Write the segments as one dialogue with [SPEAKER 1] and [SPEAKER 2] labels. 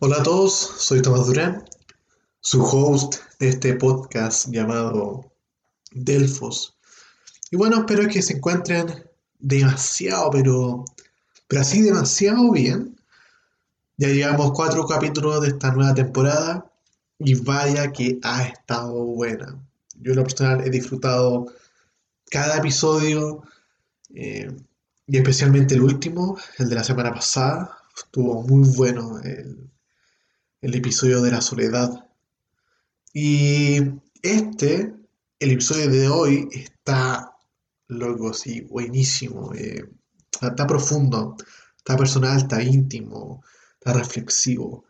[SPEAKER 1] Hola a todos, soy Tomás Durán, su host de este podcast llamado Delfos. Y bueno, espero que se encuentren demasiado, pero, pero así demasiado bien. Ya llevamos cuatro capítulos de esta nueva temporada y vaya que ha estado buena. Yo en lo personal he disfrutado cada episodio eh, y especialmente el último, el de la semana pasada. Estuvo muy bueno el, el episodio de la soledad. Y este, el episodio de hoy, está loco, sí, buenísimo. Eh, está profundo, está personal, está íntimo, está reflexivo.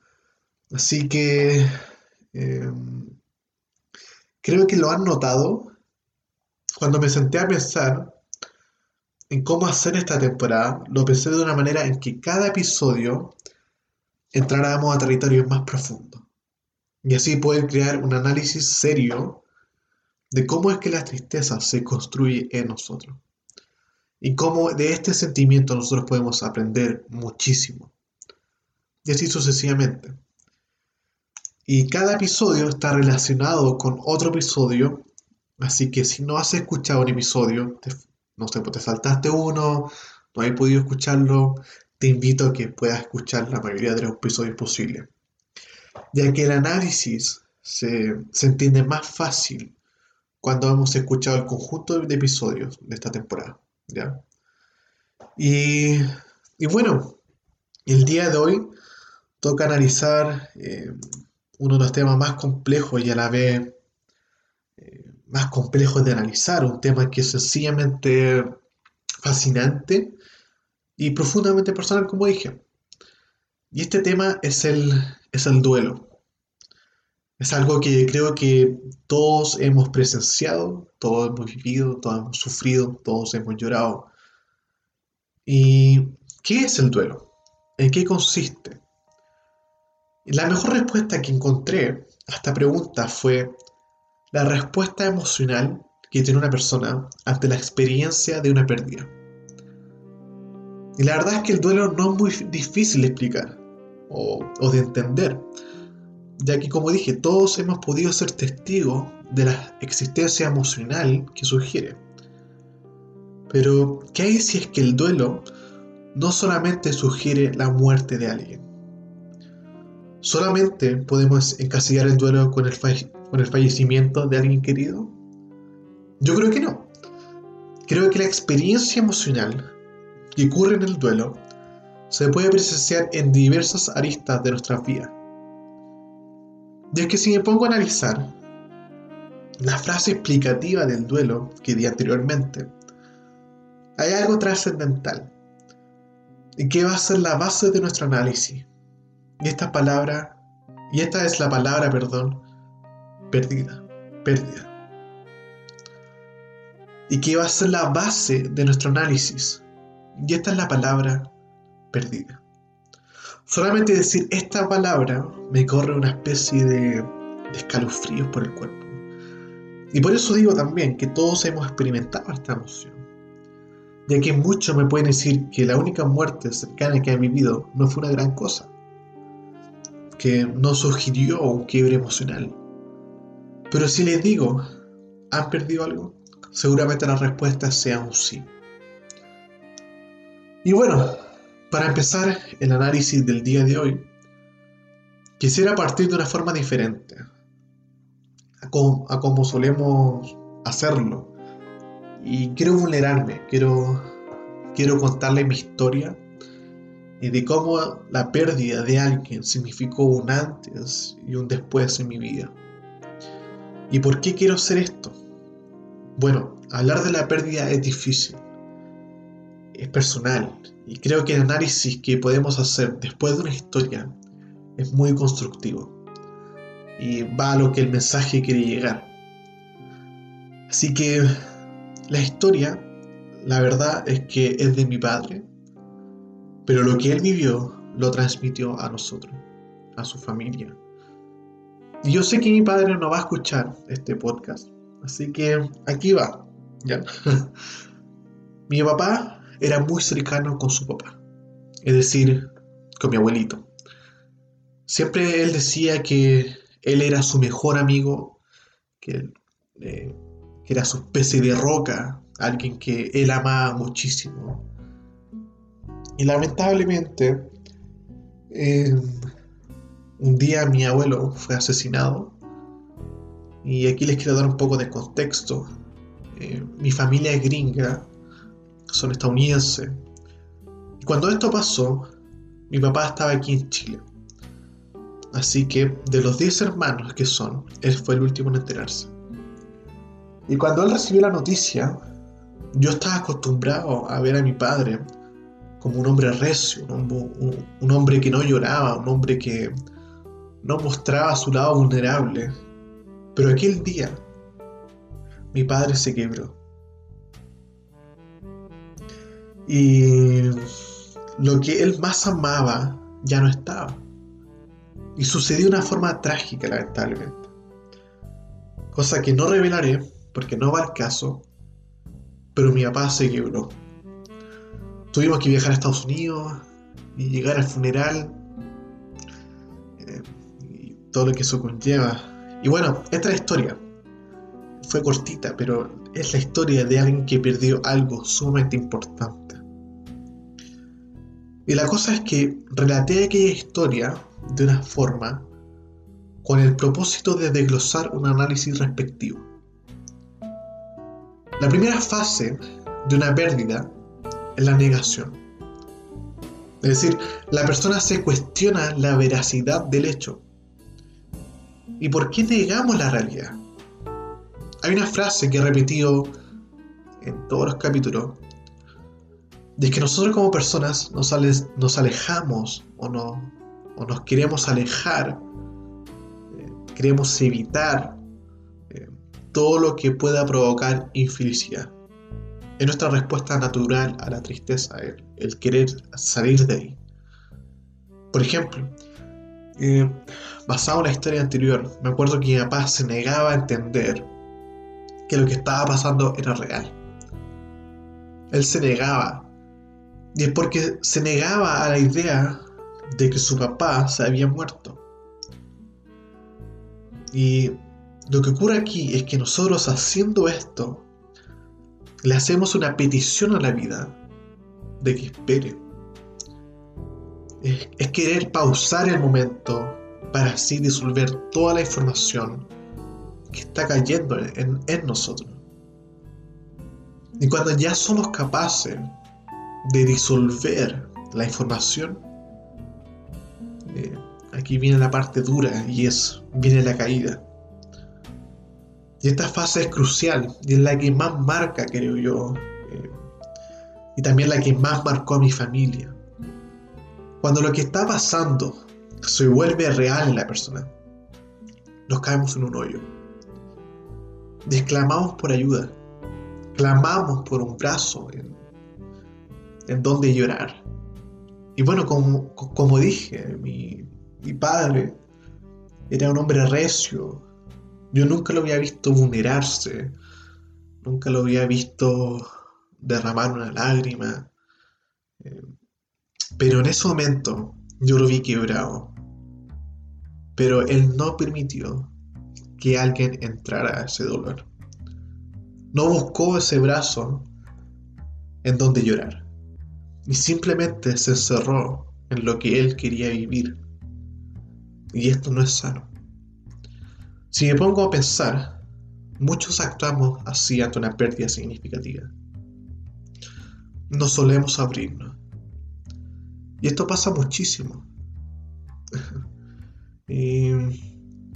[SPEAKER 1] Así que em, creo que lo han notado cuando me senté a pensar en cómo hacer esta temporada. Lo pensé de una manera en que cada episodio entráramos a territorios más profundos y así poder crear un análisis serio de cómo es que la tristeza se construye en nosotros. Y cómo de este sentimiento nosotros podemos aprender muchísimo. Y así sucesivamente. Y cada episodio está relacionado con otro episodio, así que si no has escuchado un episodio, no sé, pues te saltaste uno, no has podido escucharlo, te invito a que puedas escuchar la mayoría de los episodios posibles, ya que el análisis se, entiende más fácil cuando hemos escuchado el conjunto de episodios de esta temporada. ¿ya? Y, bueno, el día de hoy toca analizar eh, uno de los temas más complejos y a la vez eh, más complejos de analizar, un tema que es sencillamente fascinante y profundamente personal, como dije. Y este tema es el, es el duelo. Es algo que creo que todos hemos presenciado, todos hemos vivido, todos hemos sufrido, todos hemos llorado. ¿Y qué es el duelo? ¿En qué consiste? La mejor respuesta que encontré a esta pregunta fue la respuesta emocional que tiene una persona ante la experiencia de una pérdida. Y la verdad es que el duelo no es muy difícil de explicar o, de entender, ya que como dije, todos hemos podido ser testigos de la existencia emocional que sugiere. Pero, ¿qué hay si es que el duelo no solamente sugiere la muerte de alguien? ¿Solamente podemos encasillar el duelo con el, con el fallecimiento de alguien querido? Yo creo que no. Creo que la experiencia emocional que ocurre en el duelo se puede presenciar en diversas aristas de nuestra vida. Y es que si me pongo a analizar la frase explicativa del duelo que di anteriormente, hay algo trascendental y que va a ser la base de nuestro análisis. Y esta palabra, y esta es la palabra, perdón, perdida, pérdida. Y que va a ser la base de nuestro análisis. Y esta es la palabra perdida. Solamente decir esta palabra me corre una especie de, escalofríos por el cuerpo. Y por eso digo también que todos hemos experimentado esta emoción. Ya que muchos me pueden decir que la única muerte cercana que han vivido no fue una gran cosa. Que no sugirió un quiebre emocional. Pero si les digo, ¿han perdido algo? Seguramente la respuesta sea un sí. Y bueno, para empezar el análisis del día de hoy, quisiera partir de una forma diferente a como, solemos hacerlo. Y quiero vulnerarme, quiero, quiero contarle mi historia y de cómo la pérdida de alguien significó un antes y un después en mi vida. ¿Y por qué quiero hacer esto? Bueno, hablar de la pérdida es difícil es personal y creo que el análisis que podemos hacer después de una historia es muy constructivo y va a lo que el mensaje quiere llegar. Así que la historia, la verdad es que es de mi padre, pero lo que él vivió lo transmitió a nosotros, a su familia. Y yo sé que mi padre no va a escuchar este podcast, así que aquí va. ¿ya? mi papá era muy cercano con su papá, es decir, con mi abuelito. siempre él decía que él era su mejor amigo, que, eh, era su especie de roca, alguien que él amaba muchísimo. Y lamentablemente, eh, un día mi abuelo fue asesinado. Y aquí les quiero dar un poco de contexto. Eh, mi familia es gringa, son estadounidenses. Y cuando esto pasó, mi papá estaba aquí en Chile. Así que de los 10 hermanos que son, él fue el último en enterarse. Y cuando él recibió la noticia, yo estaba acostumbrado a ver a mi padre como un hombre recio, un, hombre que no lloraba, un hombre que no mostraba su lado vulnerable. Pero aquel día mi padre se quebró. Y lo que él más amaba ya no estaba. Y sucedió de una forma trágica, lamentablemente. Cosa que no revelaré porque no va al caso, pero mi papá se quebró. Tuvimos que viajar a Estados Unidos y llegar al funeral eh, y todo lo que eso conlleva. Y bueno, esta es la historia. Fue cortita, pero es la historia de alguien que perdió algo sumamente importante. Y la cosa es que relaté aquella historia de una forma con el propósito de desglosar un análisis respectivo. La primera fase de una pérdida es la negación. Es decir, la persona se cuestiona la veracidad del hecho. ¿Y por qué negamos la realidad? Hay una frase que he repetido en todos los capítulos, de que nosotros como personas nos, alejamos o, no, o nos queremos alejar, eh, queremos evitar eh, todo lo que pueda provocar infelicidad. Es nuestra respuesta natural a la tristeza, el, querer salir de ahí. Por ejemplo, eh, basado en la historia anterior, me acuerdo que mi papá se negaba a entender que lo que estaba pasando era real. Él se negaba. Y es porque se negaba a la idea de que su papá se había muerto. Y lo que ocurre aquí es que nosotros haciendo esto le hacemos una petición a la vida de que espere. Es, querer pausar el momento para así disolver toda la información que está cayendo en, nosotros. Y cuando ya somos capaces de disolver la información, eh, aquí viene la parte dura y es, viene la caída. Y esta fase es crucial y es la que más marca, creo yo, eh, y también la que más marcó a mi familia. Cuando lo que está pasando se vuelve real en la persona, nos caemos en un hoyo. Desclamamos por ayuda, clamamos por un brazo donde llorar. Y bueno, como, como dije, mi, mi padre era un hombre recio, yo nunca lo había visto vulnerarse, nunca lo había visto derramar una lágrima. Eh, pero en ese momento yo lo vi quebrado. Pero él no permitió que alguien entrara a ese dolor. No buscó ese brazo en donde llorar. Y simplemente se encerró en lo que él quería vivir. Y esto no es sano. Si me pongo a pensar, muchos actuamos así ante una pérdida significativa. No solemos abrirnos. Y esto pasa muchísimo. y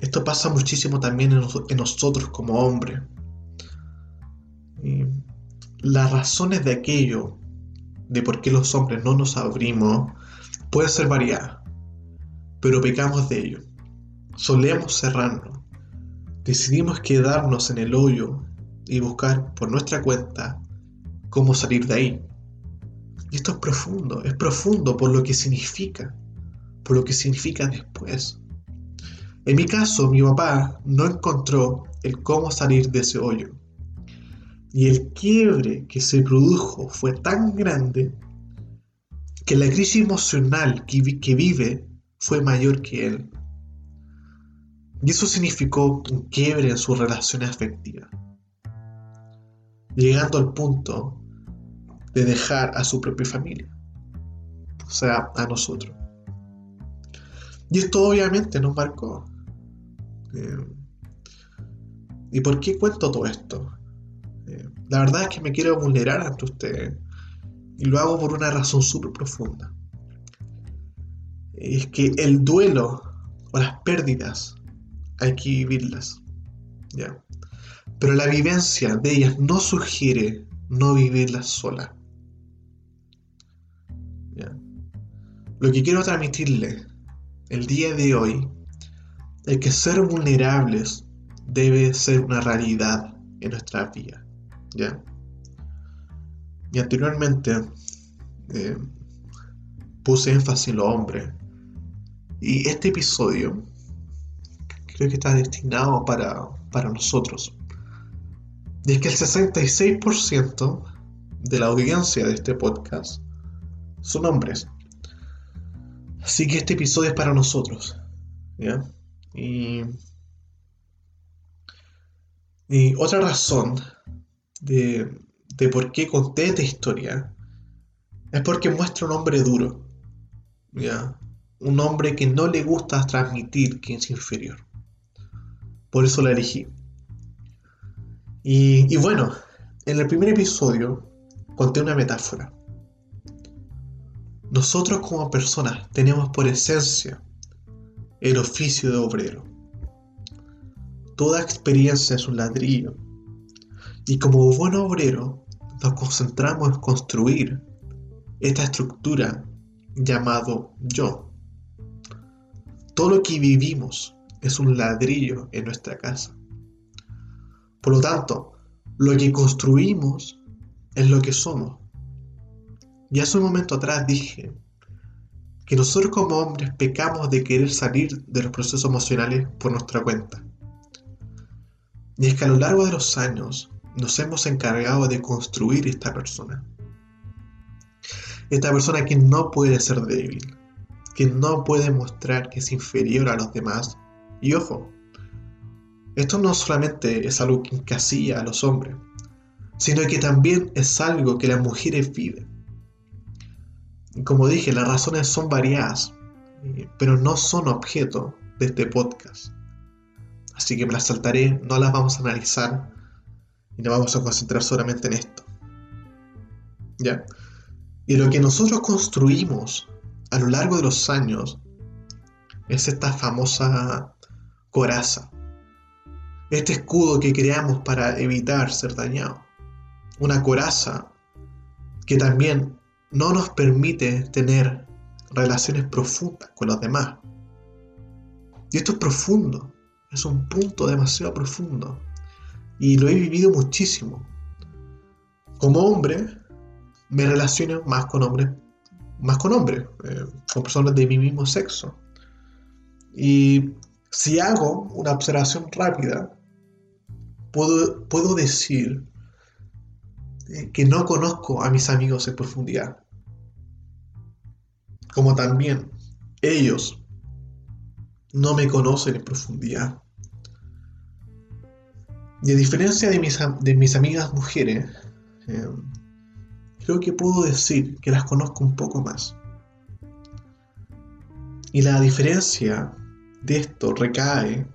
[SPEAKER 1] esto pasa muchísimo también en, nosotros como hombres. las razones de aquello, de por qué los hombres no nos abrimos, puede ser variadas, pero pecamos de ello. Solemos cerrarnos decidimos quedarnos en el hoyo y buscar por nuestra cuenta cómo salir de ahí. Y esto es profundo, es profundo por lo que significa, por lo que significa después. En mi caso, mi papá no encontró el cómo salir de ese hoyo. Y el quiebre que se produjo fue tan grande que la crisis emocional que, vive fue mayor que él. Y eso significó un quiebre en sus relaciones afectivas, llegando al punto de dejar a su propia familia, o sea, a nosotros. Y esto obviamente nos marcó. Eh, ¿Y por qué cuento todo esto? La verdad es que me quiero vulnerar ante ustedes y lo hago por una razón súper profunda. Es que el duelo o las pérdidas hay que vivirlas. ¿ya? Pero la vivencia de ellas no sugiere no vivirlas sola. Lo que quiero transmitirle el día de hoy es que ser vulnerables debe ser una realidad en nuestra vida. ¿Ya? Y anteriormente eh, puse énfasis en los hombres. Y este episodio creo que está destinado para, para nosotros. Y es que el 66% de la audiencia de este podcast son hombres. Así que este episodio es para nosotros. ¿ya? Y, y otra razón de, de por qué conté esta historia es porque muestra un hombre duro, ¿ya? Un hombre que no le gusta transmitir que es inferior. Por eso la elegí. Y, y bueno, en el primer episodio conté una metáfora. Nosotros como personas tenemos por esencia el oficio de obrero. Toda experiencia es un ladrillo. Y como buen obrero nos concentramos en construir esta estructura llamado yo. Todo lo que vivimos es un ladrillo en nuestra casa. Por lo tanto, lo que construimos es lo que somos. Y hace un momento atrás dije que nosotros como hombres pecamos de querer salir de los procesos emocionales por nuestra cuenta. Y es que a lo largo de los años nos hemos encargado de construir esta persona. Esta persona que no puede ser débil, que no puede mostrar que es inferior a los demás. Y ojo, esto no solamente es algo que encasilla a los hombres, sino que también es algo que las mujeres viven. Como dije, las razones son variadas, eh, pero no son objeto de este podcast. Así que me las saltaré, no las vamos a analizar y nos vamos a concentrar solamente en esto. ¿Ya? Y lo que nosotros construimos a lo largo de los años es esta famosa coraza. Este escudo que creamos para evitar ser dañado. Una coraza que también no nos permite tener relaciones profundas con los demás. Y esto es profundo, es un punto demasiado profundo y lo he vivido muchísimo. Como hombre, me relaciono más con hombres, más con hombres, eh, con personas de mi mismo sexo. Y si hago una observación rápida, puedo, puedo decir eh, que no conozco a mis amigos en profundidad. Como también ellos no me conocen en profundidad. Y a diferencia de mis, de mis amigas mujeres, eh, creo que puedo decir que las conozco un poco más. Y la diferencia de esto recae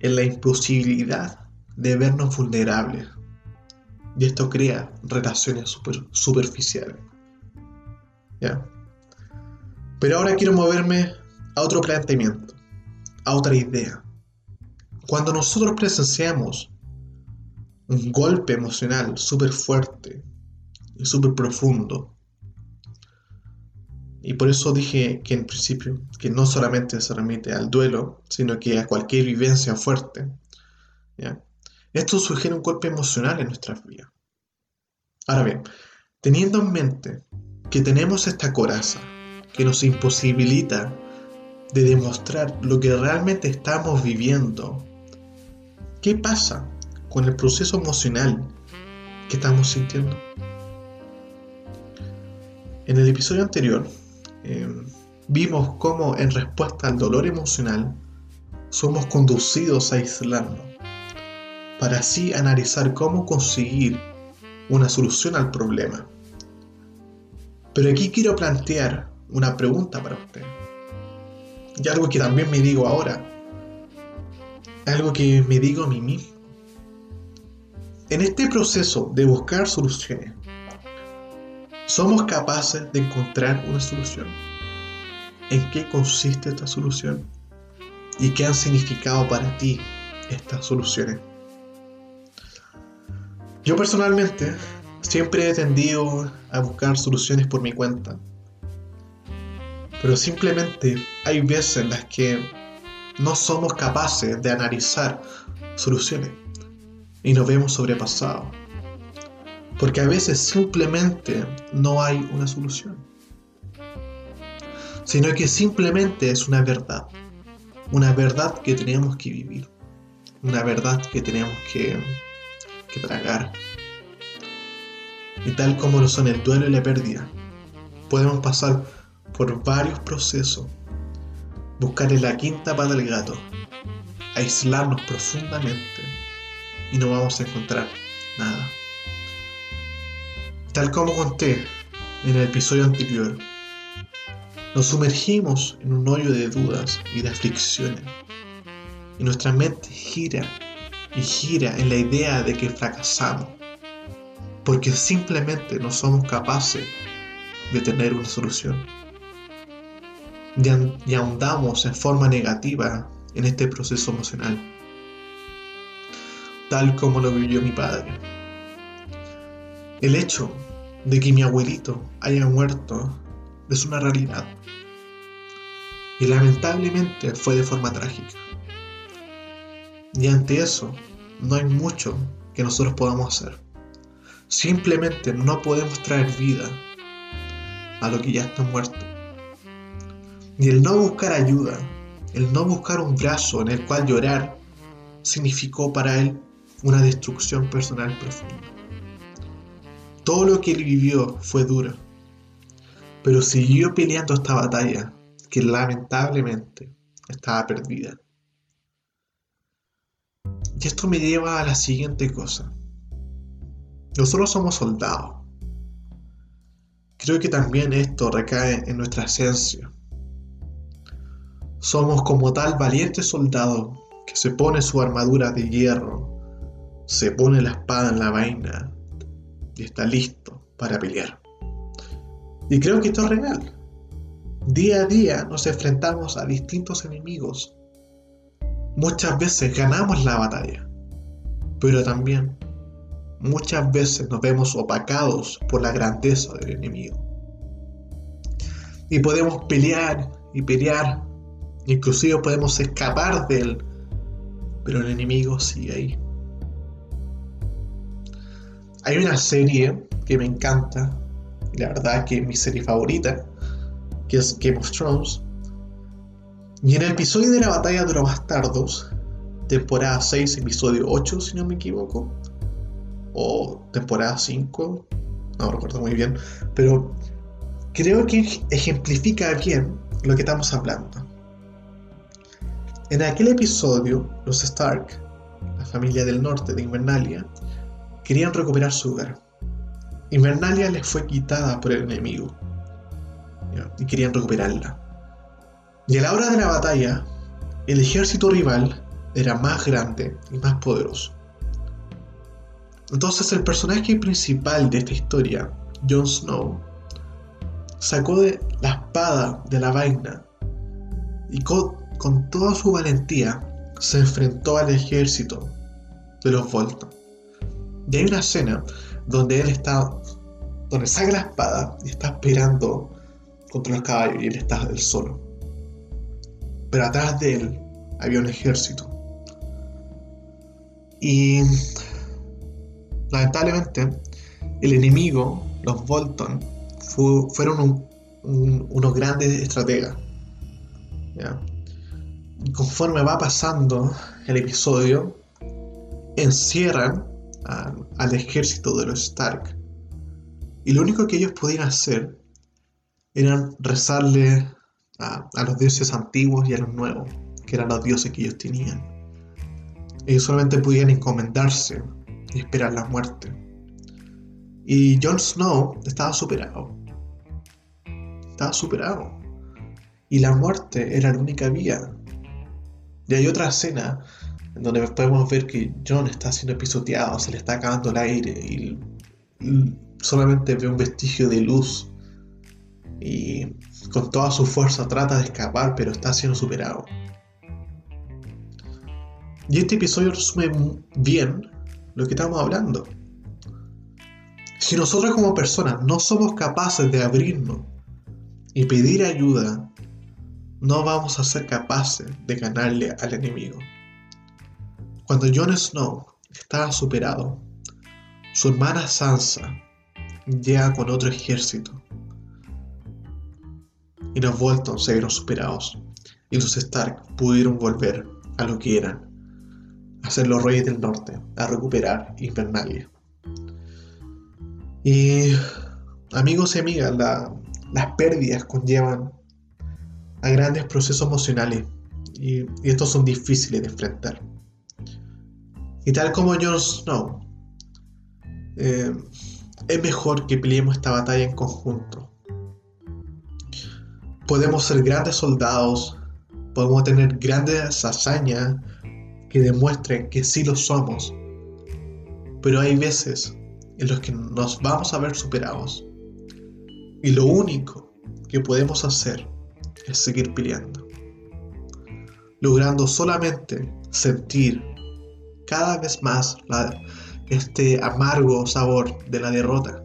[SPEAKER 1] en la imposibilidad de vernos vulnerables. Y esto crea relaciones super, superficiales. ¿Ya? Pero ahora quiero moverme a otro planteamiento, a otra idea. Cuando nosotros presenciamos un golpe emocional súper fuerte y súper profundo, y por eso dije que en principio, que no solamente se remite al duelo, sino que a cualquier vivencia fuerte, esto sugiere un golpe emocional en nuestras vidas. Ahora bien, teniendo en mente que tenemos esta coraza que nos imposibilita de demostrar lo que realmente estamos viviendo ¿Qué pasa con el proceso emocional que estamos sintiendo? En el episodio anterior, eh, vimos cómo en respuesta al dolor emocional somos conducidos a aislarnos, para así analizar cómo conseguir una solución al problema. Pero aquí quiero plantear una pregunta para usted. Y algo que también me digo ahora. Algo que me digo a mí mismo. En este proceso de buscar soluciones, ¿somos capaces de encontrar una solución? ¿En qué consiste esta solución? ¿Y qué han significado para ti estas soluciones? Yo personalmente siempre he tendido a buscar soluciones por mi cuenta. Pero simplemente hay veces en las que no somos capaces de analizar soluciones y nos vemos sobrepasados. Porque a veces simplemente no hay una solución. Sino que simplemente es una verdad. Una verdad que tenemos que vivir. Una verdad que tenemos que, que tragar. Y tal como lo son el duelo y la pérdida, podemos pasar por varios procesos, buscarle la quinta pata al gato, aislarnos profundamente y no vamos a encontrar nada. Tal como conté en el episodio anterior, nos sumergimos en un hoyo de dudas y de aflicciones y nuestra mente gira y gira en la idea de que fracasamos porque simplemente no somos capaces de tener una solución. Y, ahondamos en forma negativa en este proceso emocional, tal como lo vivió mi padre. El hecho de que mi abuelito haya muerto es una realidad. Y lamentablemente fue de forma trágica. Y ante eso, no hay mucho que nosotros podamos hacer. Simplemente no podemos traer vida a lo que ya está muerto. Y el no buscar ayuda, el no buscar un brazo en el cual llorar, significó para él una destrucción personal profunda. Todo lo que él vivió fue duro, pero siguió peleando esta batalla que lamentablemente estaba perdida. Y esto me lleva a la siguiente cosa. Nosotros somos soldados. Creo que también esto recae en nuestra esencia. Somos como tal valiente soldado que se pone su armadura de hierro, se pone la espada en la vaina y está listo para pelear. Y creo que esto es real. Día a día nos enfrentamos a distintos enemigos. Muchas veces ganamos la batalla, pero también muchas veces nos vemos opacados por la grandeza del enemigo. Y podemos pelear y pelear, inclusive podemos escapar de él, pero el enemigo sigue ahí. Hay una serie que me encanta, y la verdad que es mi serie favorita, que es Game of Thrones. Y en el episodio de la batalla de los bastardos, temporada 6, episodio 8, si no me equivoco, o temporada 5, no recuerdo muy bien, pero creo que ejemplifica bien lo que estamos hablando. En aquel episodio, los Stark, la familia del norte de Invernalia, querían recuperar su hogar. Invernalia les fue quitada por el enemigo y querían recuperarla. Y a la hora de la batalla, el ejército rival era más grande y más poderoso. Entonces el personaje principal de esta historia, Jon Snow, sacó de la espada de la vaina y con, toda su valentía se enfrentó al ejército de los Bolton. Y hay una escena donde él está, donde saca la espada y está esperando contra los caballos y él está solo. Pero atrás de él había un ejército. Y lamentablemente, el enemigo, los Bolton, fueron unos grandes estrategas. Conforme va pasando el episodio, encierran al ejército de los Stark. Y lo único que ellos podían hacer era rezarle a, a los dioses antiguos y a los nuevos, que eran los dioses que ellos tenían. Ellos solamente podían encomendarse y esperar la muerte. Y Jon Snow estaba superado. Estaba superado. Y la muerte era la única vía. Y hay otra escena en donde podemos ver que Jon está siendo pisoteado, se le está acabando el aire y solamente ve un vestigio de luz y con toda su fuerza trata de escapar, pero está siendo superado. Y este episodio resume bien lo que estamos hablando. Si nosotros como personas no somos capaces de abrirnos y pedir ayuda, no vamos a ser capaces de ganarle al enemigo. Cuando Jon Snow estaba superado, su hermana Sansa llega con otro ejército y los Bolton se vieron superados y los Stark pudieron volver a lo que eran, a ser los reyes del norte, a recuperar Invernalia. Y amigos y amigas, las pérdidas conllevan a grandes procesos emocionales y, estos son difíciles de enfrentar. Y tal como Jon Snow, eh, es mejor que peleemos esta batalla en conjunto. Podemos ser grandes soldados, podemos tener grandes hazañas que demuestren que sí lo somos, pero hay veces en los que nos vamos a ver superados. Y lo único que podemos hacer es seguir peleando, logrando solamente sentir cada vez más este amargo sabor de la derrota.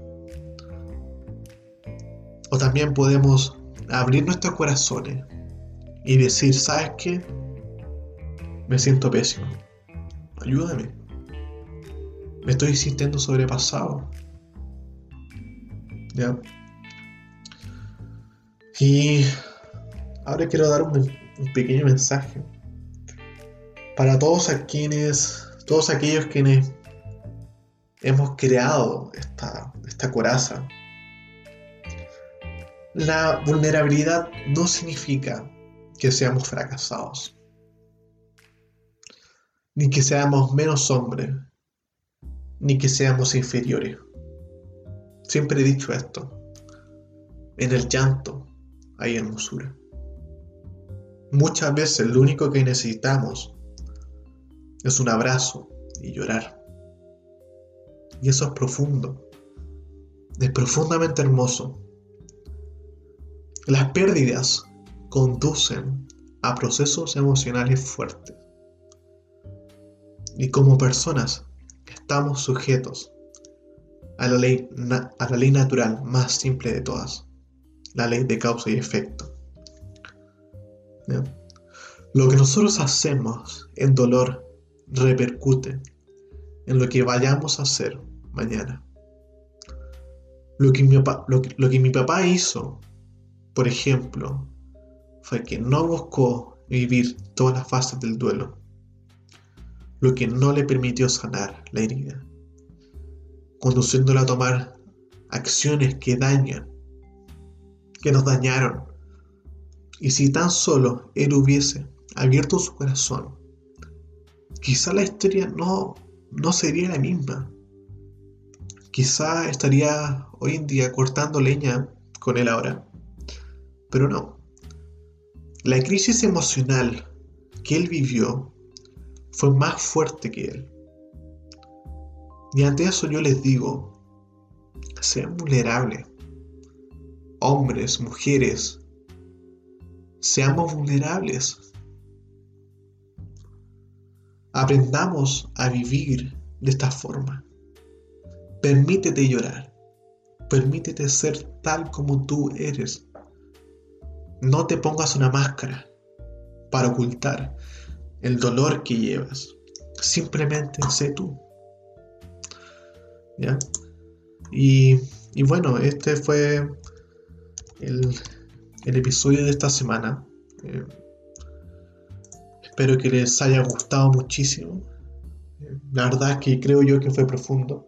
[SPEAKER 1] O también podemos abrir nuestros corazones y decir, ¿sabes qué? Me siento pésimo. Ayúdame. Me estoy sintiendo sobrepasado. ¿Ya? Y ahora quiero dar un, pequeño mensaje para todos quienes, todos aquellos quienes hemos creado esta, esta coraza. La vulnerabilidad no significa que seamos fracasados, ni que seamos menos hombres, ni que seamos inferiores. Siempre he dicho esto. En el llanto hay hermosura. Muchas veces lo único que necesitamos es un abrazo y llorar. Y eso es profundo. Es profundamente hermoso. Las pérdidas conducen a procesos emocionales fuertes. Y como personas estamos sujetos a la, ley, a la ley natural más simple de todas, la ley de causa y efecto. Lo que nosotros hacemos en dolor repercute en lo que vayamos a hacer mañana. Lo que, mi papá, lo que mi papá hizo, por ejemplo, fue que no buscó vivir todas las fases del duelo lo que no le permitió sanar la herida, conduciéndola a tomar acciones que dañan, que nos dañaron. Y si tan solo él hubiese abierto su corazón, quizá la historia no, no sería la misma. Quizá estaría hoy en día cortando leña con él ahora. Pero no. La crisis emocional que él vivió fue más fuerte que él. Y ante eso yo les digo, sean vulnerables. Hombres, mujeres, seamos vulnerables. Aprendamos a vivir de esta forma. Permítete llorar. Permítete ser tal como tú eres. No te pongas una máscara para ocultar el dolor que llevas. Simplemente sé tú. ¿Ya? Y, bueno, este fue el, episodio de esta semana. Eh, espero que les haya gustado muchísimo. La verdad es que creo yo que fue profundo.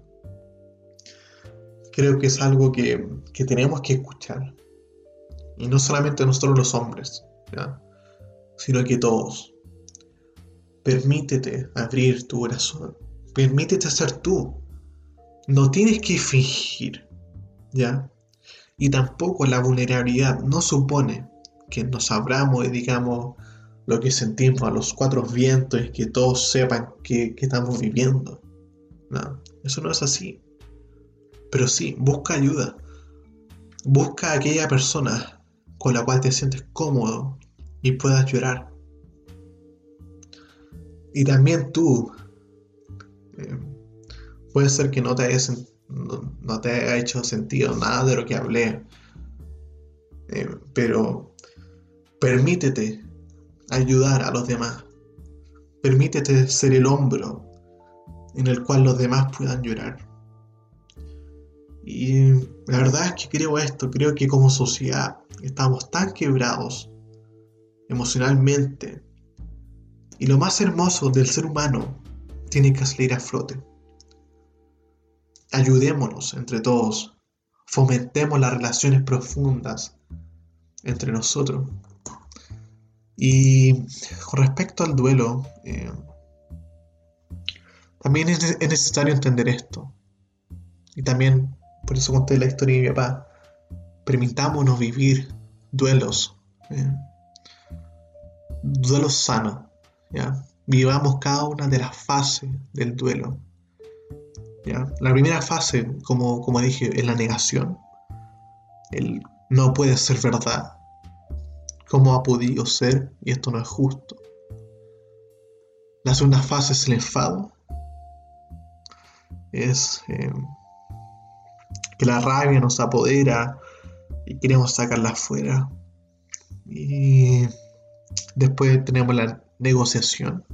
[SPEAKER 1] Creo que es algo que, que tenemos que escuchar. Y no solamente nosotros los hombres, sino que todos. Permítete abrir tu corazón. Permítete ser tú. No tienes que fingir, ¿ya? Y tampoco la vulnerabilidad no supone que nos abramos y digamos lo que sentimos a los cuatro vientos y que todos sepan que, que estamos viviendo. No, eso no es así. Pero sí, busca ayuda. Busca a aquella persona con la cual te sientes cómodo y puedas llorar. Y también tú, eh, puede ser que no te, haya, no, te haya hecho sentido nada de lo que hablé, eh, pero permítete ayudar a los demás. Permítete ser el hombro en el cual los demás puedan llorar. Y la verdad es que creo esto, creo que como sociedad estamos tan quebrados emocionalmente. Y lo más hermoso del ser humano tiene que salir a flote. Ayudémonos entre todos, fomentemos las relaciones profundas entre nosotros. Y con respecto al duelo, eh, también es, necesario entender esto. Y también, por eso conté la historia de mi papá, permitámonos vivir duelos, eh, duelos sanos, ¿ya? Vivamos cada una de las fases del duelo. La primera fase, como, como dije, es la negación. El no puede ser verdad. ¿Cómo ha podido ser? Y esto no es justo. La segunda fase es el enfado es eh, que la rabia nos apodera y queremos sacarla afuera. Y después tenemos la negociación,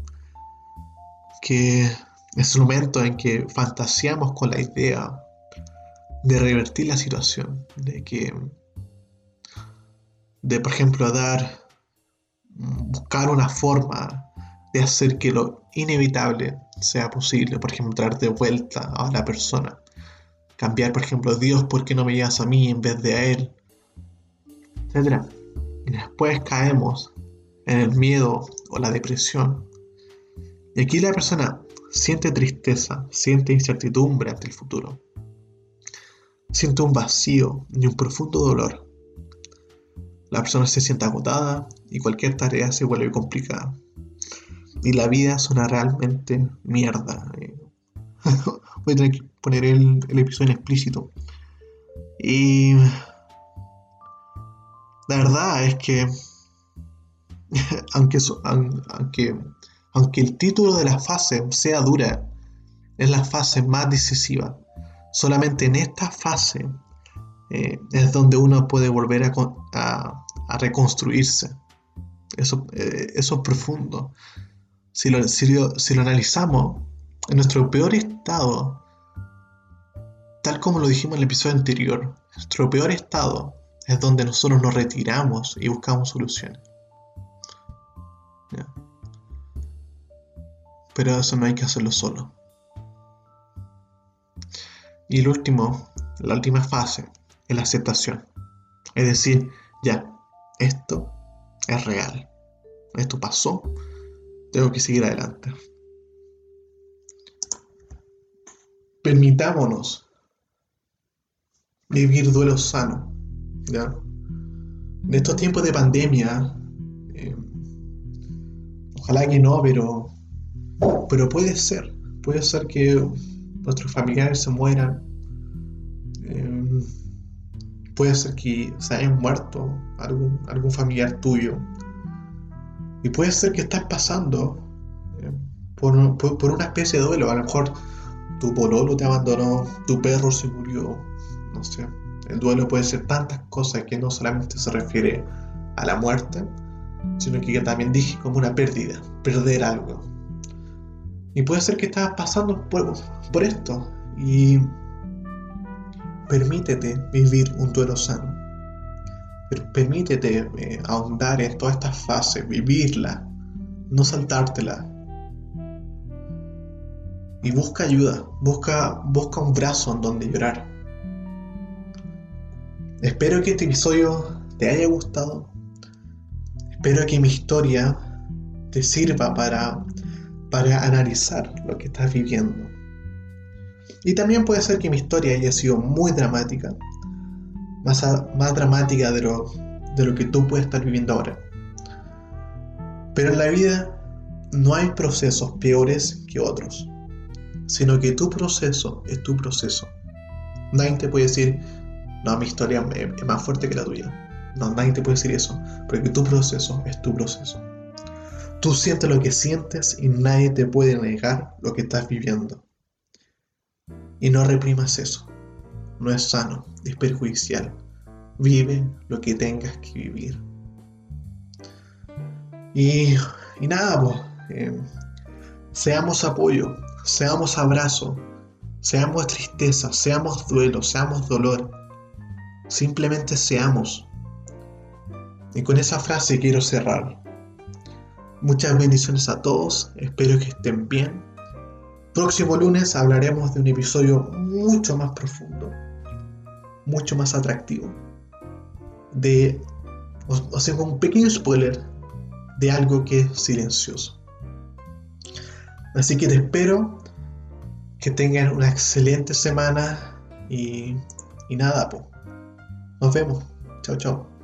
[SPEAKER 1] que es el momento en que fantaseamos con la idea de revertir la situación, de que, de por ejemplo, dar, buscar una forma de hacer que lo inevitable sea posible, por ejemplo, traer de vuelta a la persona. Cambiar, por ejemplo, Dios, ¿por qué no me llevas a mí en vez de a Él? Etcétera. Y después caemos en el miedo o la depresión. Y aquí la persona siente tristeza, siente incertidumbre ante el futuro. Siente un vacío y un profundo dolor. La persona se siente agotada y cualquier tarea se vuelve complicada y la vida suena realmente mierda. Voy a tener que poner el, episodio en explícito. Y la verdad es que aunque, aunque, aunque el título de la fase sea dura, es la fase más decisiva. Solamente en esta fase eh, es donde uno puede volver a, reconstruirse. Eso, eh, eso es profundo si lo, analizamos, en nuestro peor estado, tal como lo dijimos en el episodio anterior, nuestro peor estado es donde nosotros nos retiramos y buscamos soluciones. Pero eso no hay que hacerlo solo. Y el último, la última fase, es la aceptación. Es decir, ya, esto es real. Esto pasó tengo que seguir adelante. Permitámonos vivir duelo sano. ¿ya? En estos tiempos de pandemia, eh, ojalá que no, pero, pero puede ser. Puede ser que nuestros familiares se mueran. Eh, puede ser que se hayan muerto algún, algún familiar tuyo. Y puede ser que estás pasando eh, por, una especie de duelo. A lo mejor tu pololo te abandonó, tu perro se murió, no sé. El duelo puede ser tantas cosas que no solamente se refiere a la muerte, sino que también dije como una pérdida, perder algo. Y puede ser que estás pasando por, por esto y permítete vivir un duelo sano. Permítete eh, ahondar en todas estas fases, vivirla, no saltártela. Y busca ayuda, busca, busca un brazo en donde llorar. Espero que este episodio te haya gustado. Espero que mi historia te sirva para, para analizar lo que estás viviendo. Y también puede ser que mi historia haya sido muy dramática, más, más dramática de lo, de lo que tú puedes estar viviendo ahora. Pero en la vida no hay procesos peores que otros, sino que tu proceso es tu proceso. Nadie te puede decir, no, mi historia es más fuerte que la tuya. No, nadie te puede decir eso, porque tu proceso es tu proceso. Tú sientes lo que sientes y nadie te puede negar lo que estás viviendo. Y no reprimas eso. No es sano, es perjudicial. Vive lo que tengas que vivir. Y, nada, pues, seamos apoyo, seamos abrazo, seamos tristeza, seamos duelo, seamos dolor. Simplemente seamos. Y con esa frase quiero cerrar. Muchas bendiciones a todos, espero que estén bien. Próximo lunes hablaremos de un episodio mucho más profundo, mucho más atractivo. De, o sea, un pequeño spoiler de algo que es silencioso. Así que te espero que tengan una excelente semana y, y nada, pues. Nos vemos. Chao, chao.